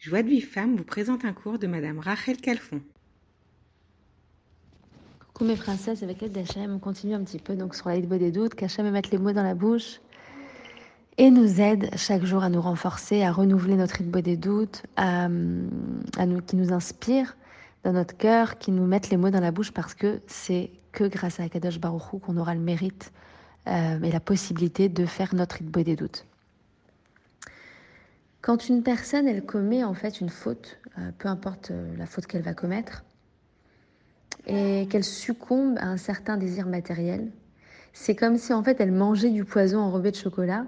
Joie de Vie Femme vous présente un cours de Madame Rachel Calfon. Coucou mes princesses, avec l'aide d'Hachem, on continue un petit peu donc sur la des doutes, qu'Hachem me mette les mots dans la bouche et nous aide chaque jour à nous renforcer, à renouveler notre rythme des doutes, qui nous inspire dans notre cœur, qui nous mette les mots dans la bouche parce que c'est que grâce à Akadosh Baruch qu'on aura le mérite euh, et la possibilité de faire notre rythme des doutes. Quand une personne, elle commet en fait une faute, euh, peu importe euh, la faute qu'elle va commettre, et qu'elle succombe à un certain désir matériel, c'est comme si en fait elle mangeait du poison enrobé de chocolat.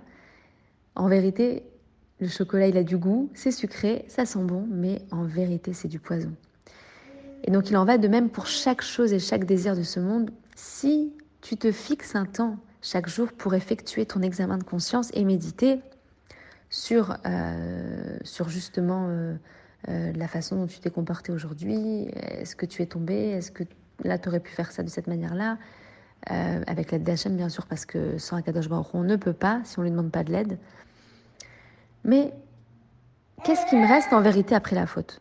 En vérité, le chocolat il a du goût, c'est sucré, ça sent bon, mais en vérité c'est du poison. Et donc il en va de même pour chaque chose et chaque désir de ce monde. Si tu te fixes un temps chaque jour pour effectuer ton examen de conscience et méditer, sur, euh, sur justement euh, euh, la façon dont tu t'es comporté aujourd'hui. Est-ce que tu es tombé? Est-ce que là, tu aurais pu faire ça de cette manière-là? Avec l'aide d'Hachem, bien sûr, parce que sans Akadosh Baruch on ne peut pas si on ne lui demande pas de l'aide. Mais qu'est-ce qui me reste en vérité après la faute?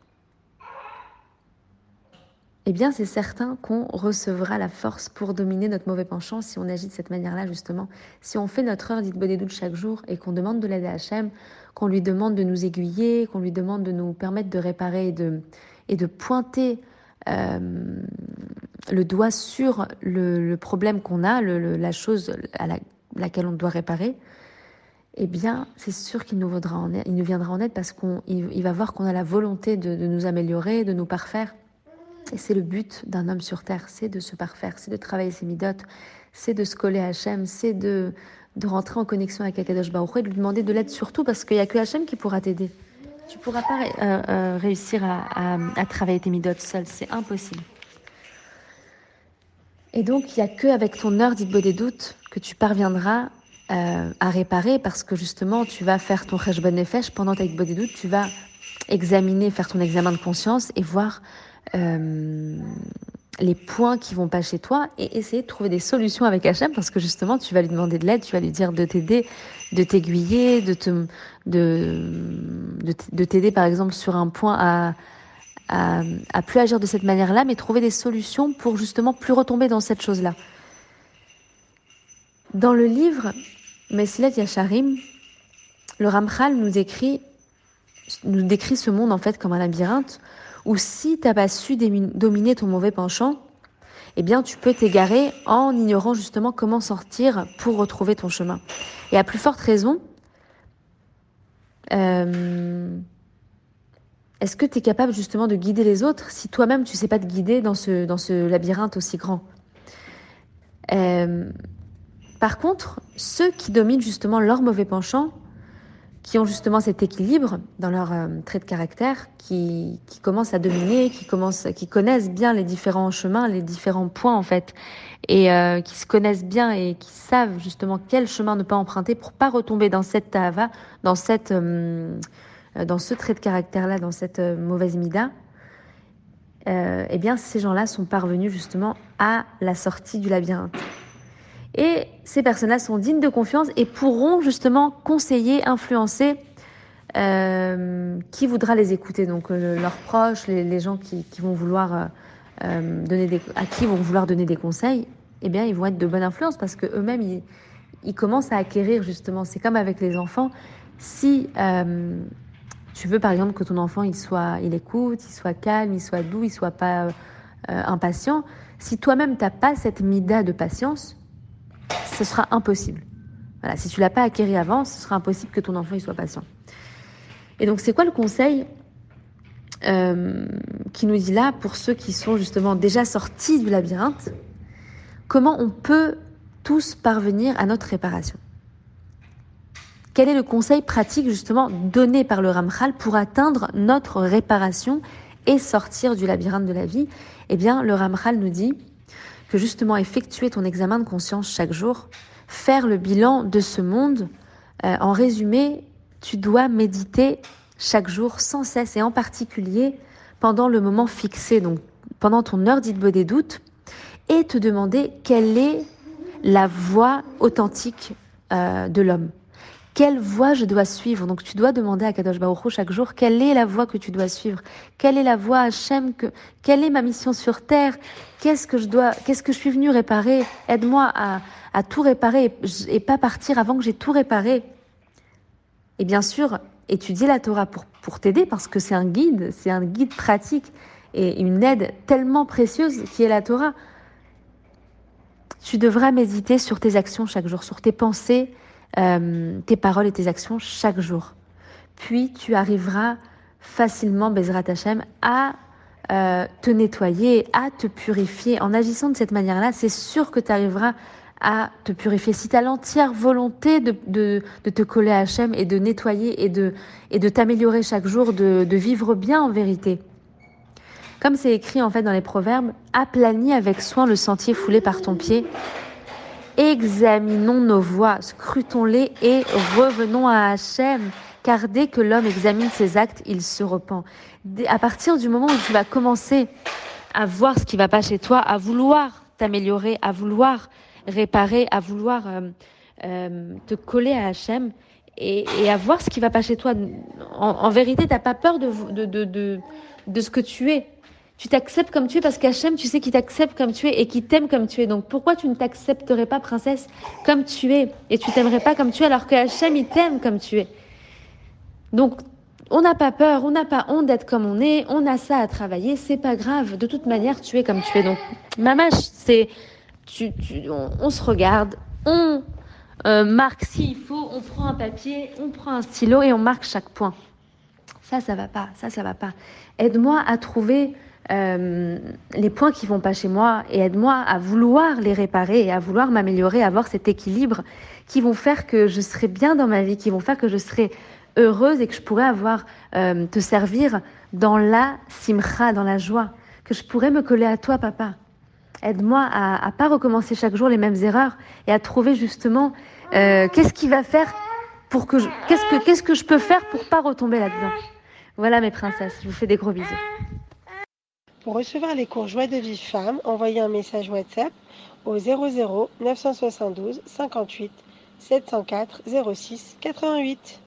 Eh bien, c'est certain qu'on recevra la force pour dominer notre mauvais penchant si on agit de cette manière-là, justement. Si on fait notre heure d'Itbodé doute chaque jour et qu'on demande de l'aide à Hachem, qu'on lui demande de nous aiguiller, qu'on lui demande de nous permettre de réparer et de, et de pointer euh, le doigt sur le, problème qu'on a, la chose à laquelle on doit réparer, eh bien, c'est sûr qu'il nous, il nous viendra en aide parce qu'il va voir qu'on a la volonté de nous améliorer, de nous parfaire. Et c'est le but d'un homme sur terre, c'est de se parfaire, c'est de travailler ses midotes, c'est de se coller à Hachem, c'est de, de rentrer en connexion avec Akadosh Baruch et de lui demander de l'aide surtout parce qu'il n'y a que Hachem qui pourra t'aider. Tu ne pourras pas euh, euh, réussir à, à, travailler tes midotes seul, c'est impossible. Et donc, il n'y a que avec ton heure d'Itbo des doutes que tu parviendras euh, à réparer parce que justement, tu vas faire ton Rejbon Nefesh pendant ta Itbo des doutes, tu vas examiner, faire ton examen de conscience et voir euh, les points qui vont pas chez toi et essayer de trouver des solutions avec Hachem parce que justement tu vas lui demander de l'aide, tu vas lui dire de t'aider, de t'aiguiller, de te, de, de t'aider par exemple sur un point à, à, plus agir de cette manière-là, mais trouver des solutions pour justement plus retomber dans cette chose-là. Dans le livre Mesilet Yasharim, le Ramchal nous nous décrit ce monde en fait comme un labyrinthe ou si tu n'as pas su dominer ton mauvais penchant, eh bien, tu peux t'égarer en ignorant justement comment sortir pour retrouver ton chemin. Et à plus forte raison, euh, est-ce que tu es capable justement de guider les autres si toi-même tu sais pas te guider dans ce, dans ce labyrinthe aussi grand? Euh, Par contre, ceux qui dominent justement leur mauvais penchant, qui ont justement cet équilibre dans leur euh, trait de caractère, qui, qui commencent à dominer, qui, commencent, qui connaissent bien les différents chemins, les différents points en fait, et euh, qui se connaissent bien et qui savent justement quel chemin ne pas emprunter pour pas retomber dans cette tava, dans cette, euh, dans ce trait de caractère-là, dans cette mauvaise mida. eh bien, ces gens-là sont parvenus justement à la sortie du labyrinthe. Et ces personnes-là sont dignes de confiance et pourront justement conseiller, influencer euh, qui voudra les écouter. Donc euh, leurs proches, les, gens qui, vont vouloir euh, donner à qui vont vouloir donner des conseils, eh bien ils vont être de bonne influence parce que eux-mêmes ils, ils, commencent à acquérir justement. C'est comme avec les enfants. Si tu veux par exemple que ton enfant il soit, il écoute, il soit calme, il soit doux, il soit pas impatient. Si toi-même t'as pas cette mida de patience, ce sera impossible. Voilà, si tu l'as pas acquéri avant, ce sera impossible que ton enfant il soit patient. Et donc, c'est quoi le conseil euh, qui nous dit là, pour ceux qui sont justement déjà sortis du labyrinthe, comment on peut tous parvenir à notre réparation? Quel est le conseil pratique justement donné par le Ramchal pour atteindre notre réparation et sortir du labyrinthe de la vie? Eh bien, le Ramchal nous dit que justement effectuer ton examen de conscience chaque jour, faire le bilan de ce monde, euh, en résumé, tu dois méditer chaque jour sans cesse et en particulier pendant le moment fixé, donc pendant ton heure dite des doutes, et te demander quelle est la voix authentique euh, de l'homme. Quelle voie je dois suivre? Donc tu dois demander à Kadosh Baruch chaque jour quelle est la voie que tu dois suivre, quelle est la voie Hachem, que, quelle est ma mission sur terre, qu'est-ce que je dois, qu'est-ce que je suis venu réparer? Aide-moi à, à tout réparer et, pas partir avant que j'ai tout réparé. Et bien sûr, étudier la Torah pour, pour t'aider parce que c'est un guide, c'est un guide pratique et une aide tellement précieuse qui est la Torah. Tu devras méditer sur tes actions chaque jour, sur tes pensées, euh, tes paroles et tes actions chaque jour. Puis tu arriveras facilement, Bezrat Hashem, à euh, te nettoyer, à te purifier. En agissant de cette manière-là, c'est sûr que tu arriveras à te purifier. Si tu as l'entière volonté de, de, te coller à Hachem et de nettoyer et de, et de t'améliorer chaque jour, de, de vivre bien en vérité. Comme c'est écrit en fait dans les proverbes, aplanis avec soin le sentier foulé par ton pied. Examinons nos voies, scrutons-les et revenons à Hachem. Car dès que l'homme examine ses actes, il se repent. À partir du moment où tu vas commencer à voir ce qui va pas chez toi, à vouloir t'améliorer, à vouloir réparer, à vouloir euh, euh, te coller à Hachem et, et, à voir ce qui va pas chez toi. En, en vérité, t'as pas peur de, de, de, de, de ce que tu es. Tu t'acceptes comme tu es parce qu'Hachem, tu sais qu'il t'accepte comme tu es et qu'il t'aime comme tu es. Donc pourquoi tu ne t'accepterais pas, princesse, comme tu es et tu t'aimerais pas comme tu es alors que Hachem, il t'aime comme tu es? Donc on n'a pas peur, on n'a pas honte d'être comme on est, on a ça à travailler, c'est pas grave. De toute manière, tu es comme tu es. Donc, mamache, c'est, tu, tu, on, se regarde, on euh, marque s'il faut, on prend un papier, on prend un stylo et on marque chaque point. Ça, ça va pas, ça, ça va pas. Aide-moi à trouver euh, les points qui vont pas chez moi et aide-moi à vouloir les réparer et à vouloir m'améliorer, avoir cet équilibre qui vont faire que je serai bien dans ma vie, qui vont faire que je serai heureuse et que je pourrais avoir euh, te servir dans la simcha, dans la joie, que je pourrais me coller à toi, papa. Aide-moi à, à pas recommencer chaque jour les mêmes erreurs et à trouver justement euh, qu'est-ce qui va faire pour que je, qu'est-ce que qu'est-ce que je peux faire pour pas retomber là-dedans? Voilà mes princesses, je vous fais des gros bisous. Pour recevoir les cours Joie de Vive Femme, envoyez un message WhatsApp au 00 972 58 704 06 88.